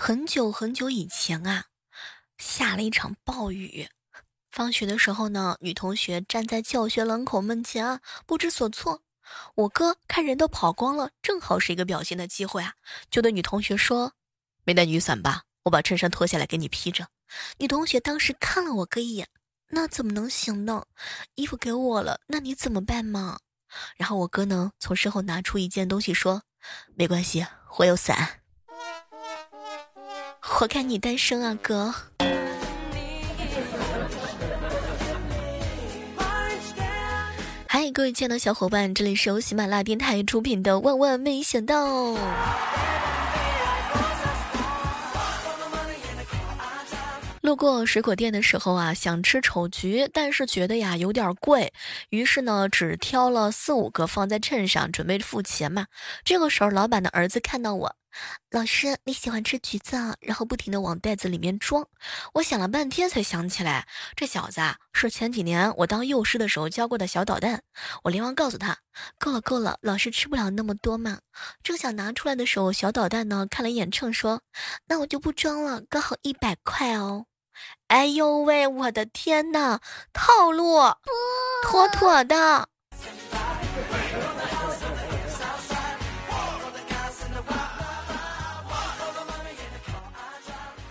很久很久以前啊，下了一场暴雨。放学的时候呢，女同学站在教学门口门前啊，不知所措。我哥看人都跑光了，正好是一个表现的机会啊，就对女同学说：“没带雨伞吧？我把衬衫脱下来给你披着。”女同学当时看了我哥一眼，那怎么能行呢？衣服给我了，那你怎么办嘛？然后我哥呢，从身后拿出一件东西说：“没关系，我有伞。”活该你单身啊，哥！嗨，各位亲爱的小伙伴，这里是由喜马拉雅电台出品的《万万没想到》。路过水果店的时候啊，想吃丑橘，但是觉得呀有点贵，于是呢只挑了四五个放在秤上，准备付钱嘛。这个时候，老板的儿子看到我。老师，你喜欢吃橘子啊？然后不停的往袋子里面装。我想了半天才想起来，这小子啊是前几年我当幼师的时候教过的小捣蛋。我连忙告诉他，够了够了，老师吃不了那么多嘛。正想拿出来的时候，小捣蛋呢看了一眼秤，说：“那我就不装了，刚好一百块哦。”哎呦喂，我的天呐，套路，妥妥的。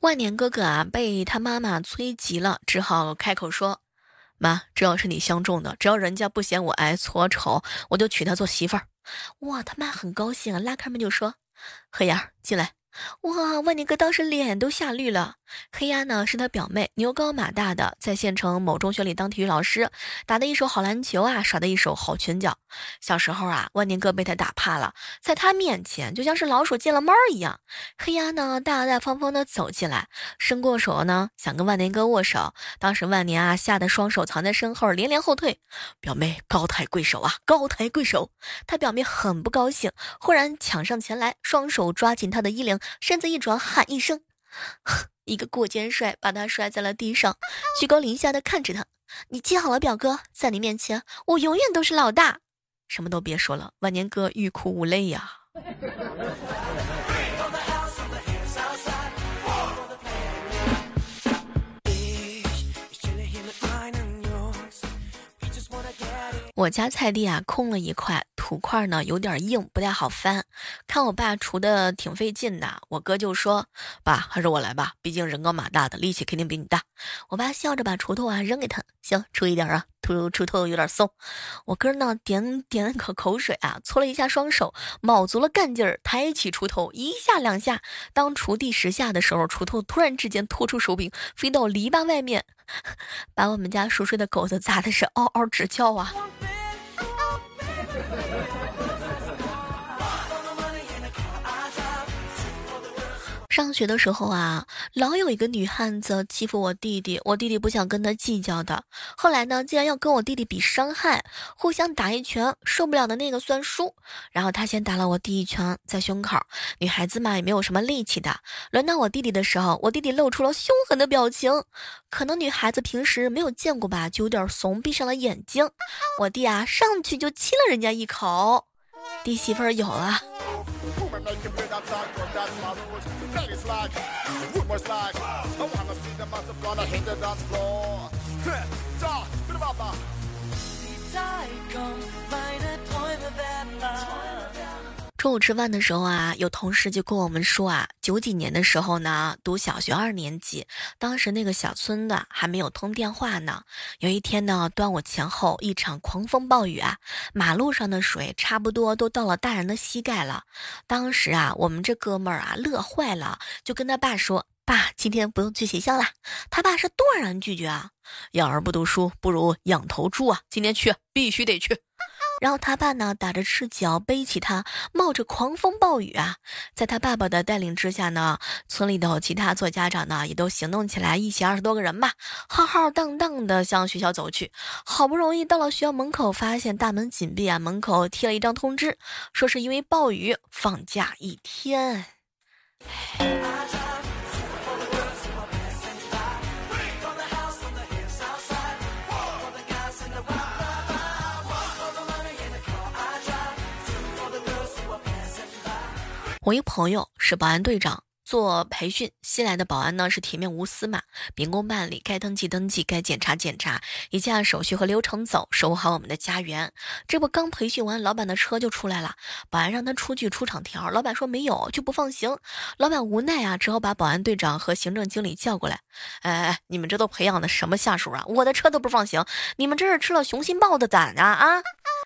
万年哥哥啊，被他妈妈催急了，只好开口说：“妈，只要是你相中的，只要人家不嫌我矮矬丑，我就娶她做媳妇儿。”哇，他妈很高兴啊，拉开门就说：“黑牙进来。”哇，万年哥当时脸都吓绿了。黑鸭呢是他表妹，牛高马大的，在县城某中学里当体育老师，打的一手好篮球啊，耍的一手好拳脚。小时候啊，万年哥被他打怕了，在他面前就像是老鼠见了猫一样。黑鸭呢大大方方的走进来，伸过手呢想跟万年哥握手，当时万年啊吓得双手藏在身后，连连后退。表妹高抬贵手啊，高抬贵手。他表妹很不高兴，忽然抢上前来，双手抓紧他的衣领，身子一转，喊一声。一个过肩摔，把他摔在了地上，居高临下的看着他。你记好了，表哥，在你面前，我永远都是老大。什么都别说了，万年哥欲哭无泪呀。我家菜地啊，空了一块。土块呢有点硬，不太好翻。看我爸锄的挺费劲的，我哥就说：“爸，还是我来吧，毕竟人高马大的，力气肯定比你大。”我爸笑着把锄头啊扔给他，行，锄一点啊，锄锄头有点松。我哥呢点点了口口水啊，搓了一下双手，卯足了干劲儿，抬起锄头一下两下。当锄第十下的时候，锄头突然之间拖出手柄，飞到篱笆外面，把我们家熟睡的狗子砸的是嗷嗷直叫啊！上学的时候啊，老有一个女汉子欺负我弟弟，我弟弟不想跟他计较的。后来呢，竟然要跟我弟弟比伤害，互相打一拳，受不了的那个算输。然后他先打了我弟一拳在胸口，女孩子嘛也没有什么力气的。轮到我弟弟的时候，我弟弟露出了凶狠的表情，可能女孩子平时没有见过吧，就有点怂，闭上了眼睛。我弟啊，上去就亲了人家一口，弟媳妇儿有了。slack, rumors like, I wanna see the massive gonna hit the dance floor. 中午吃饭的时候啊，有同事就跟我们说啊，九几年的时候呢，读小学二年级，当时那个小村子还没有通电话呢。有一天呢，端午前后一场狂风暴雨啊，马路上的水差不多都到了大人的膝盖了。当时啊，我们这哥们儿啊乐坏了，就跟他爸说：“爸，今天不用去学校了。”他爸是断然拒绝啊，养儿不读书不如养头猪啊，今天去必须得去。然后他爸呢，打着赤脚背起他，冒着狂风暴雨啊，在他爸爸的带领之下呢，村里头其他做家长呢也都行动起来，一起二十多个人吧，浩浩荡荡的向学校走去。好不容易到了学校门口，发现大门紧闭啊，门口贴了一张通知，说是因为暴雨放假一天。我一朋友是保安队长，做培训，新来的保安呢是铁面无私嘛，秉公办理，该登记登记，该检查检查，一切按手续和流程走，守护好我们的家园。这不刚培训完，老板的车就出来了，保安让他出具出厂条，老板说没有，就不放行。老板无奈啊，只好把保安队长和行政经理叫过来。哎哎，你们这都培养的什么下属啊？我的车都不放行，你们这是吃了雄心豹的胆啊啊！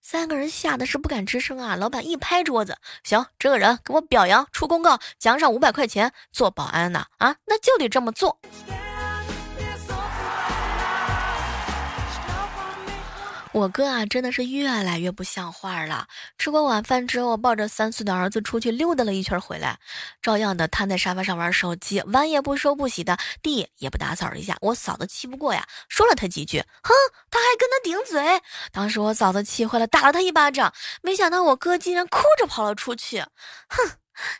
三个人吓得是不敢吱声啊！老板一拍桌子：“行，这个人给我表扬，出公告，奖赏五百块钱。做保安呢啊，那就得这么做。”我哥啊，真的是越来越不像话了。吃过晚饭之后，抱着三岁的儿子出去溜达了一圈回来，照样的瘫在沙发上玩手机，碗也不收不洗的，地也不打扫一下。我嫂子气不过呀，说了他几句，哼，他还跟他顶嘴。当时我嫂子气坏了，打了他一巴掌。没想到我哥竟然哭着跑了出去，哼，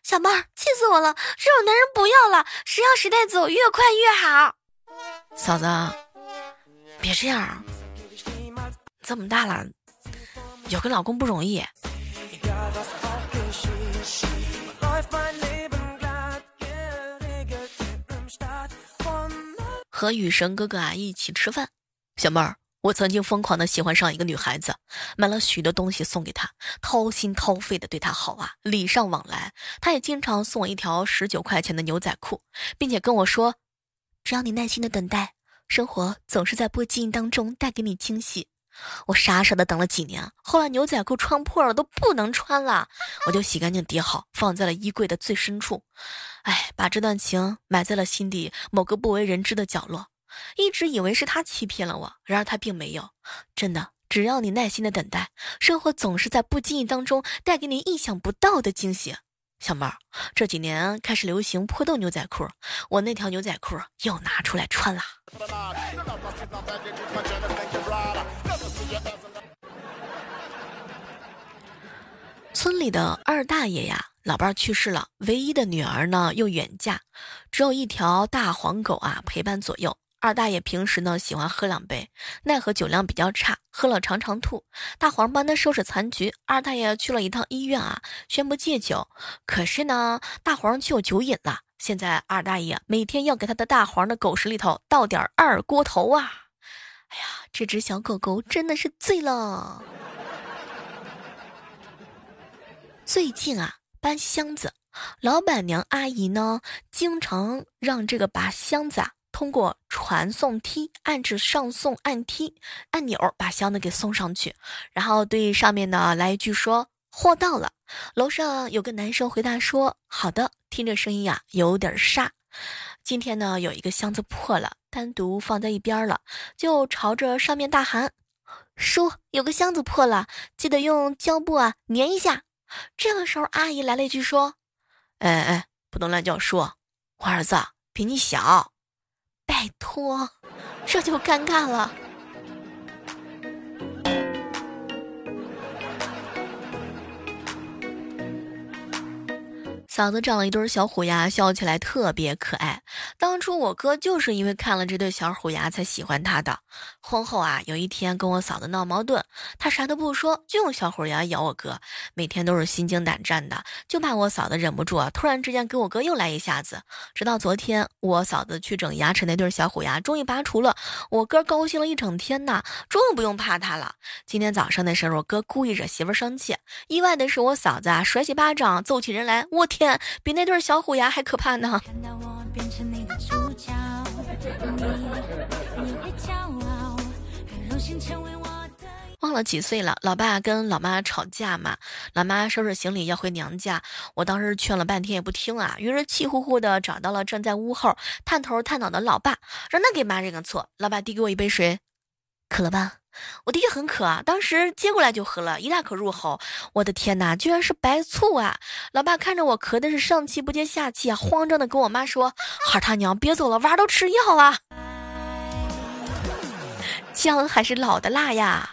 小妹儿，气死我了！这种男人不要了，谁要时代走越快越好。嫂子，别这样。这么大了，有个老公不容易。和雨神哥哥啊一起吃饭，小妹儿，我曾经疯狂的喜欢上一个女孩子，买了许多东西送给她，掏心掏肺的对她好啊，礼尚往来。她也经常送我一条十九块钱的牛仔裤，并且跟我说，只要你耐心的等待，生活总是在不经意当中带给你惊喜。我傻傻的等了几年，后来牛仔裤穿破了都不能穿了，我就洗干净叠好，放在了衣柜的最深处。哎，把这段情埋在了心底某个不为人知的角落。一直以为是他欺骗了我，然而他并没有。真的，只要你耐心的等待，生活总是在不经意当中带给你意想不到的惊喜。小妹儿，这几年开始流行破洞牛仔裤，我那条牛仔裤又拿出来穿了。村里的二大爷呀，老伴去世了，唯一的女儿呢又远嫁，只有一条大黄狗啊陪伴左右。二大爷平时呢喜欢喝两杯，奈何酒量比较差，喝了常常吐。大黄帮他收拾残局，二大爷去了一趟医院啊，宣布戒酒。可是呢，大黄却有酒瘾了。现在二大爷每天要给他的大黄的狗食里头倒点二锅头啊！哎呀，这只小狗狗真的是醉了。最近啊，搬箱子，老板娘阿姨呢，经常让这个把箱子啊。通过传送梯按制上送按梯按钮，把箱子给送上去，然后对上面的来一句说货到了。楼上有个男生回答说好的，听着声音呀有点沙。今天呢有一个箱子破了，单独放在一边了，就朝着上面大喊：“叔，有个箱子破了，记得用胶布啊粘一下。”这个时候阿姨来了一句说：“哎哎，不能乱叫叔，我儿子比你小。”拜托，这就尴尬了。嫂子长了一对小虎牙，笑起来特别可爱。当初我哥就是因为看了这对小虎牙才喜欢他的。婚后啊，有一天跟我嫂子闹矛盾，他啥都不说，就用小虎牙咬我哥，每天都是心惊胆战的，就怕我嫂子忍不住啊，突然之间给我哥又来一下子。直到昨天，我嫂子去整牙齿，那对小虎牙终于拔除了，我哥高兴了一整天呐，终于不用怕他了。今天早上的时候，我哥故意惹媳妇生气，意外的是我嫂子啊，甩起巴掌揍起人来，我天！比那对小虎牙还可怕呢！变成你的主角，你你会骄傲，很荣幸成为我忘了几岁了，老爸跟老妈吵架嘛，老妈收拾行李要回娘家，我当时劝了半天也不听啊，于是气呼呼的找到了站在屋后探头探脑的老爸，让他给妈认个错。老爸递给我一杯水，渴了吧？我的确很渴啊，当时接过来就喝了一大口入喉。我的天哪，居然是白醋啊！老爸看着我咳的是上气不接下气啊，慌张的跟我妈说：“孩他娘，别走了，娃都吃药了！”姜还是老的辣呀。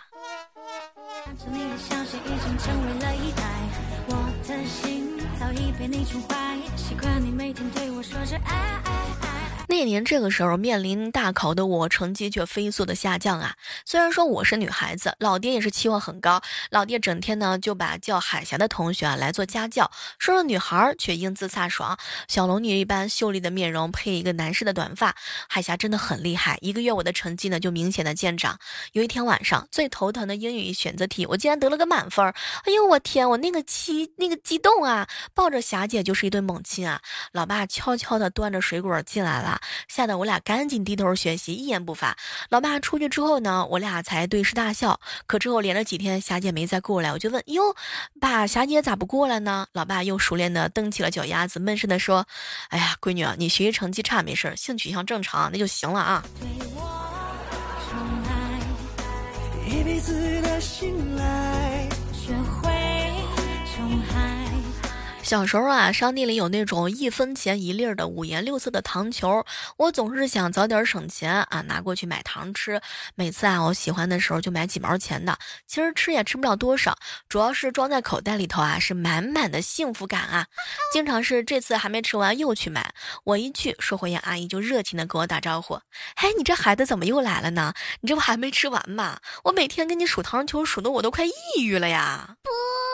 那年这个时候面临大考的我，成绩却飞速的下降啊。虽然说我是女孩子，老爹也是期望很高。老爹整天呢就把叫海霞的同学啊来做家教，说是女孩却英姿飒爽，小龙女一般秀丽的面容配一个男士的短发，海霞真的很厉害。一个月我的成绩呢就明显的见长。有一天晚上最头疼的英语选择题，我竟然得了个满分。哎呦我天，我那个激那个激动啊，抱着霞姐就是一顿猛亲啊。老爸悄悄的端着水果进来了，吓得我俩赶紧低头学习，一言不发。老爸出去之后呢，我俩才对视大笑。可之后连着几天霞姐没再过来，我就问哟，爸，霞姐咋不过来呢？老爸又熟练的蹬起了脚丫子，闷声的说：“哎呀，闺女，你学习成绩差没事，性取向正常，那就行了啊。”小时候啊，商店里有那种一分钱一粒儿的五颜六色的糖球，我总是想早点省钱啊，拿过去买糖吃。每次啊，我喜欢的时候就买几毛钱的，其实吃也吃不了多少，主要是装在口袋里头啊，是满满的幸福感啊。经常是这次还没吃完又去买，我一去，售货员阿姨就热情的跟我打招呼：“嘿，你这孩子怎么又来了呢？你这不还没吃完吗？我每天给你数糖球，数的我都快抑郁了呀！”不。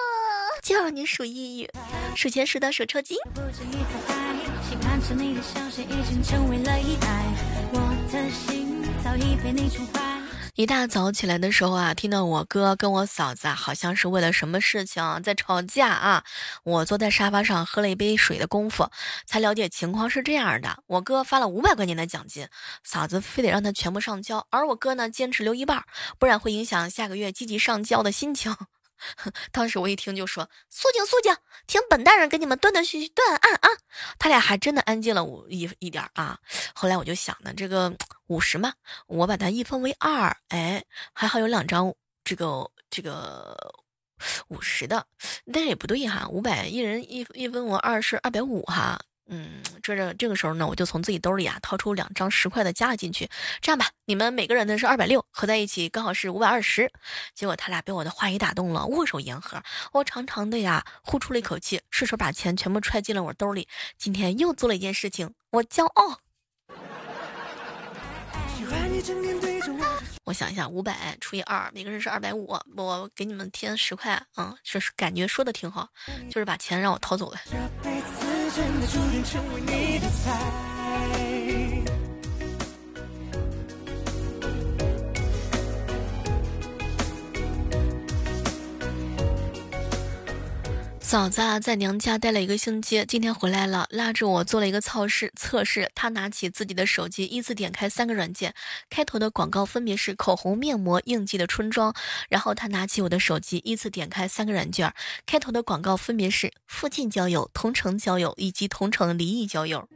就让你数抑郁，数钱数到手抽筋。一大早起来的时候啊，听到我哥跟我嫂子啊，好像是为了什么事情在吵架啊。我坐在沙发上喝了一杯水的功夫，才了解情况是这样的：我哥发了五百块钱的奖金，嫂子非得让他全部上交，而我哥呢坚持留一半，不然会影响下个月积极上交的心情。当时我一听就说：“肃静肃静，听本大人给你们断断续续断案啊！”他俩还真的安静了五一一点啊。后来我就想呢，这个 五十嘛，我把它一分为二，哎，还好有两张这个这个五十的，但是也不对哈，五百一人一一分为二是二百五哈。嗯，这这这个时候呢，我就从自己兜里啊掏出两张十块的加了进去。这样吧，你们每个人的是二百六，合在一起刚好是五百二十。结果他俩被我的话语打动了，握手言和。我长长的呀呼出了一口气，顺手把钱全部揣进了我兜里。今天又做了一件事情，我骄傲。我想一下，五百除以二，每个人是二百五，我给你们添十块，嗯，就是感觉说的挺好，就是把钱让我掏走了。真的注定成为你的菜。嫂子啊，在娘家待了一个星期，今天回来了，拉着我做了一个测试。测试，她拿起自己的手机，依次点开三个软件，开头的广告分别是口红、面膜、应季的春装。然后她拿起我的手机，依次点开三个软件，开头的广告分别是附近交友、同城交友以及同城离异交友。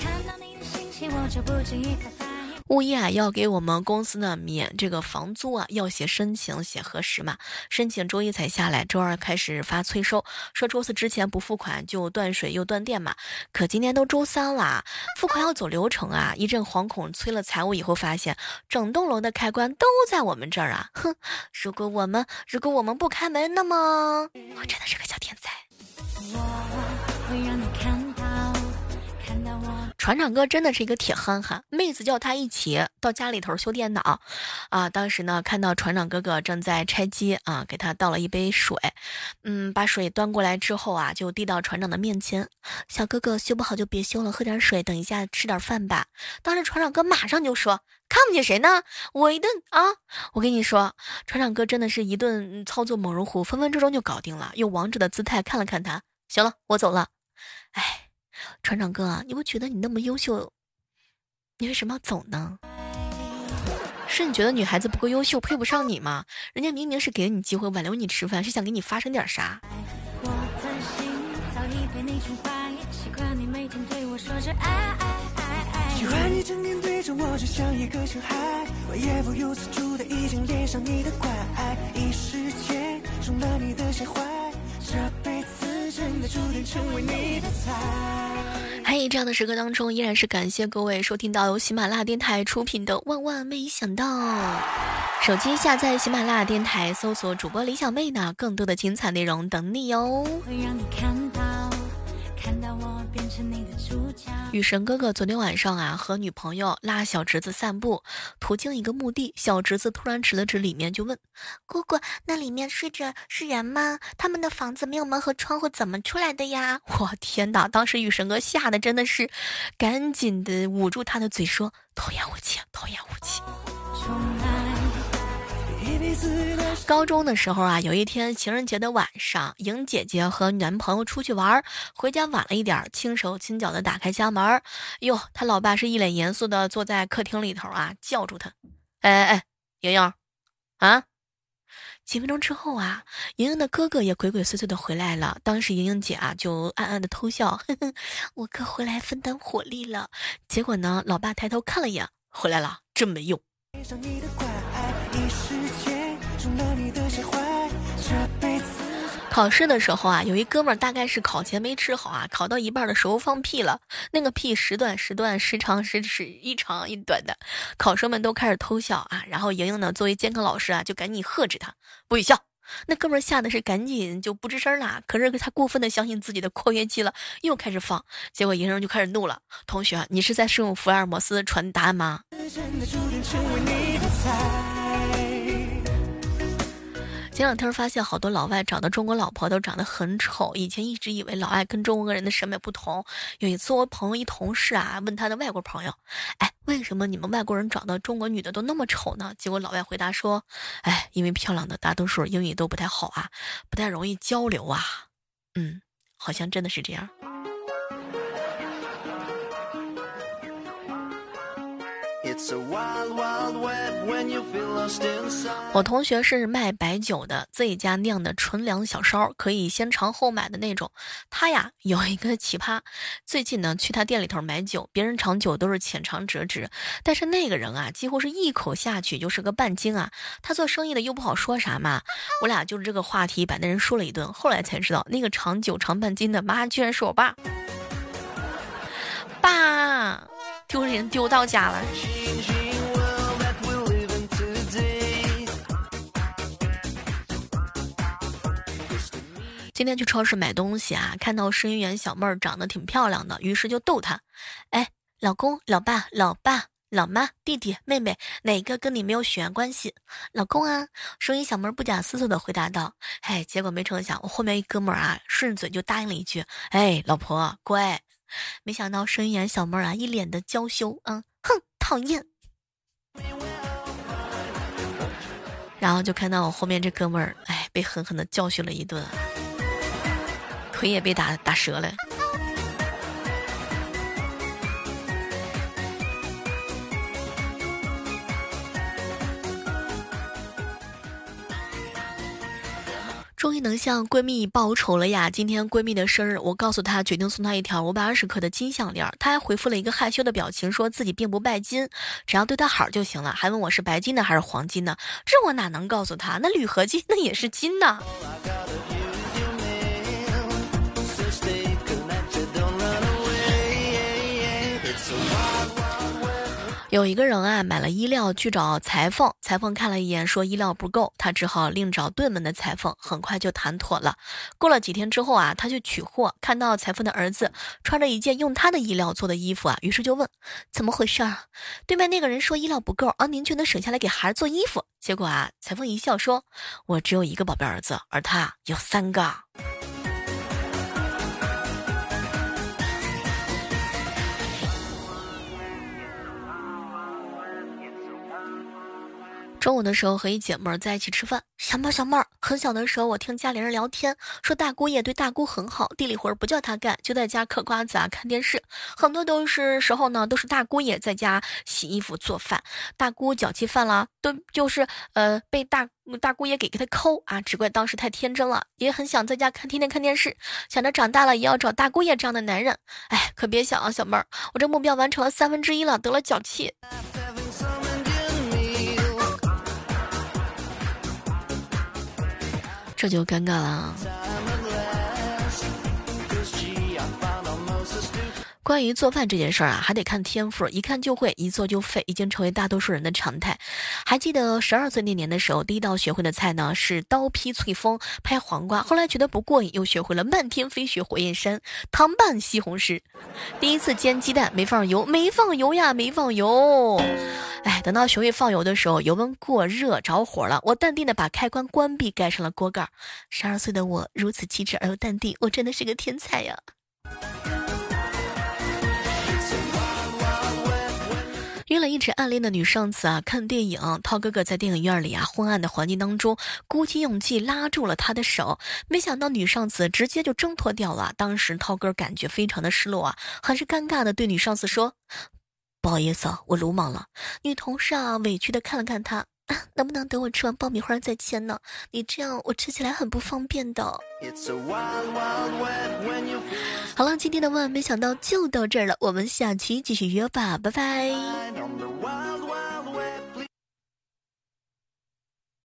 看到你的信息，我就不经意发物业啊要给我们公司呢免这个房租啊，要写申请写核实嘛。申请周一才下来，周二开始发催收，说周四之前不付款就断水又断电嘛。可今天都周三了，付款要走流程啊。一阵惶恐，催了财务以后发现，整栋楼的开关都在我们这儿啊。哼，如果我们如果我们不开门，那么我真的是个小天才。我会让你看船长哥真的是一个铁憨憨，妹子叫他一起到家里头修电脑，啊，当时呢看到船长哥哥正在拆机啊，给他倒了一杯水，嗯，把水端过来之后啊，就递到船长的面前，小哥哥修不好就别修了，喝点水，等一下吃点饭吧。当时船长哥马上就说，看不起谁呢？我一顿啊，我跟你说，船长哥真的是一顿操作猛如虎，分分钟钟就搞定了，用王者的姿态看了看他，行了，我走了，哎。船长哥，你不觉得你那么优秀，你为什么要走呢？是你觉得女孩子不够优秀，配不上你吗？人家明明是给了你机会，挽留你吃饭，是想给你发生点啥？嘿，这样的时刻当中，依然是感谢各位收听到由喜马拉雅电台出品的《万万没想到》。手机下载喜马拉雅电台，搜索主播李小妹呢，更多的精彩内容等你哟。会让你看到，雨神哥哥昨天晚上啊，和女朋友拉小侄子散步，途经一个墓地，小侄子突然指了指里面，就问：“姑姑，那里面睡着是人吗？他们的房子没有门和窗户，怎么出来的呀？” 我天哪！当时雨神哥吓得真的是，赶紧的捂住他的嘴说：“童言无忌，童言无忌。”高中的时候啊，有一天情人节的晚上，莹姐姐和男朋友出去玩，回家晚了一点，轻手轻脚的打开家门，哟，他老爸是一脸严肃的坐在客厅里头啊，叫住他，哎哎哎，莹莹，啊！几分钟之后啊，莹莹的哥哥也鬼鬼祟祟的回来了，当时莹莹姐啊就暗暗的偷笑，呵呵，我哥回来分担火力了。结果呢，老爸抬头看了一眼，回来了，真没用。考试的时候啊，有一哥们儿大概是考前没吃好啊，考到一半的时候放屁了，那个屁时短时断，时长时时一长一短的，考生们都开始偷笑啊。然后莹莹呢，作为监考老师啊，就赶紧喝止他，不许笑。那哥们儿吓得是赶紧就不吱声了。可是他过分的相信自己的括约肌了，又开始放。结果莹莹就开始怒了，同学，你是在使用福尔摩斯传答案吗？前两天发现好多老外找的中国老婆都长得很丑，以前一直以为老外跟中国人的审美不同。有一次我朋友一同事啊问他的外国朋友，哎，为什么你们外国人找的中国女的都那么丑呢？结果老外回答说，哎，因为漂亮的大多数英语都不太好啊，不太容易交流啊。嗯，好像真的是这样。我同学是卖白酒的，自己家酿的纯粮小烧，可以先尝后买的那种。他呀有一个奇葩，最近呢去他店里头买酒，别人尝酒都是浅尝辄止，但是那个人啊几乎是一口下去就是个半斤啊。他做生意的又不好说啥嘛，我俩就是这个话题把那人说了一顿，后来才知道那个尝酒尝半斤的妈居然是我爸，爸。丢人丢到家了。今天去超市买东西啊，看到收银员小妹儿长得挺漂亮的，于是就逗她：“哎，老公、老爸、老爸、老妈、弟弟、妹妹，哪个跟你没有血缘关系？”老公啊，收银小妹儿不假思索的回答道：“哎，结果没成想，我后面一哥们儿啊，顺嘴就答应了一句：哎，老婆乖。”没想到声音小妹儿啊，一脸的娇羞，啊，哼，讨厌。然后就看到我后面这哥们儿，哎，被狠狠的教训了一顿，腿也被打打折了。终于能向闺蜜报仇了呀！今天闺蜜的生日，我告诉她决定送她一条五百二十克的金项链，她还回复了一个害羞的表情，说自己并不拜金，只要对她好就行了，还问我是白金的还是黄金的，这我哪能告诉她？那铝合金那也是金呐。有一个人啊，买了衣料去找裁缝，裁缝看了一眼，说衣料不够，他只好另找对门的裁缝，很快就谈妥了。过了几天之后啊，他去取货，看到裁缝的儿子穿着一件用他的衣料做的衣服啊，于是就问怎么回事儿。对面那个人说衣料不够，而您却能省下来给孩子做衣服。结果啊，裁缝一笑说：“我只有一个宝贝儿子，而他有三个。”中午的时候和一姐妹儿在一起吃饭，小妹儿小妹儿，很小的时候我听家里人聊天，说大姑爷对大姑很好，地里活儿不叫她干，就在家嗑瓜子啊看电视，很多都是时候呢都是大姑爷在家洗衣服做饭，大姑脚气犯了，都就是呃被大大姑爷给给她抠啊，只怪当时太天真了，也很想在家看天天看电视，想着长大了也要找大姑爷这样的男人，哎，可别想啊，小妹儿，我这目标完成了三分之一了，得了脚气。这就尴尬了。关于做饭这件事儿啊，还得看天赋，一看就会，一做就废，已经成为大多数人的常态。还记得十二岁那年的时候，第一道学会的菜呢是刀劈翠峰、拍黄瓜，后来觉得不过瘾，又学会了漫天飞雪火焰山、糖拌西红柿。第一次煎鸡蛋没放油，没放油呀，没放油。哎，等到学会放油的时候，油温过热着火了，我淡定的把开关关闭，盖上了锅盖。十二岁的我如此机智而又淡定，我真的是个天才呀！约了一直暗恋的女上司啊，看电影。涛哥哥在电影院里啊，昏暗的环境当中，鼓起勇气拉住了他的手，没想到女上司直接就挣脱掉了。当时涛哥感觉非常的失落啊，很是尴尬的对女上司说：“不好意思，我鲁莽了。”女同事啊，委屈的看了看他。能不能等我吃完爆米花再签呢？你这样我吃起来很不方便的。好了，今天的万万没想到就到这儿了，我们下期继续约吧，拜拜。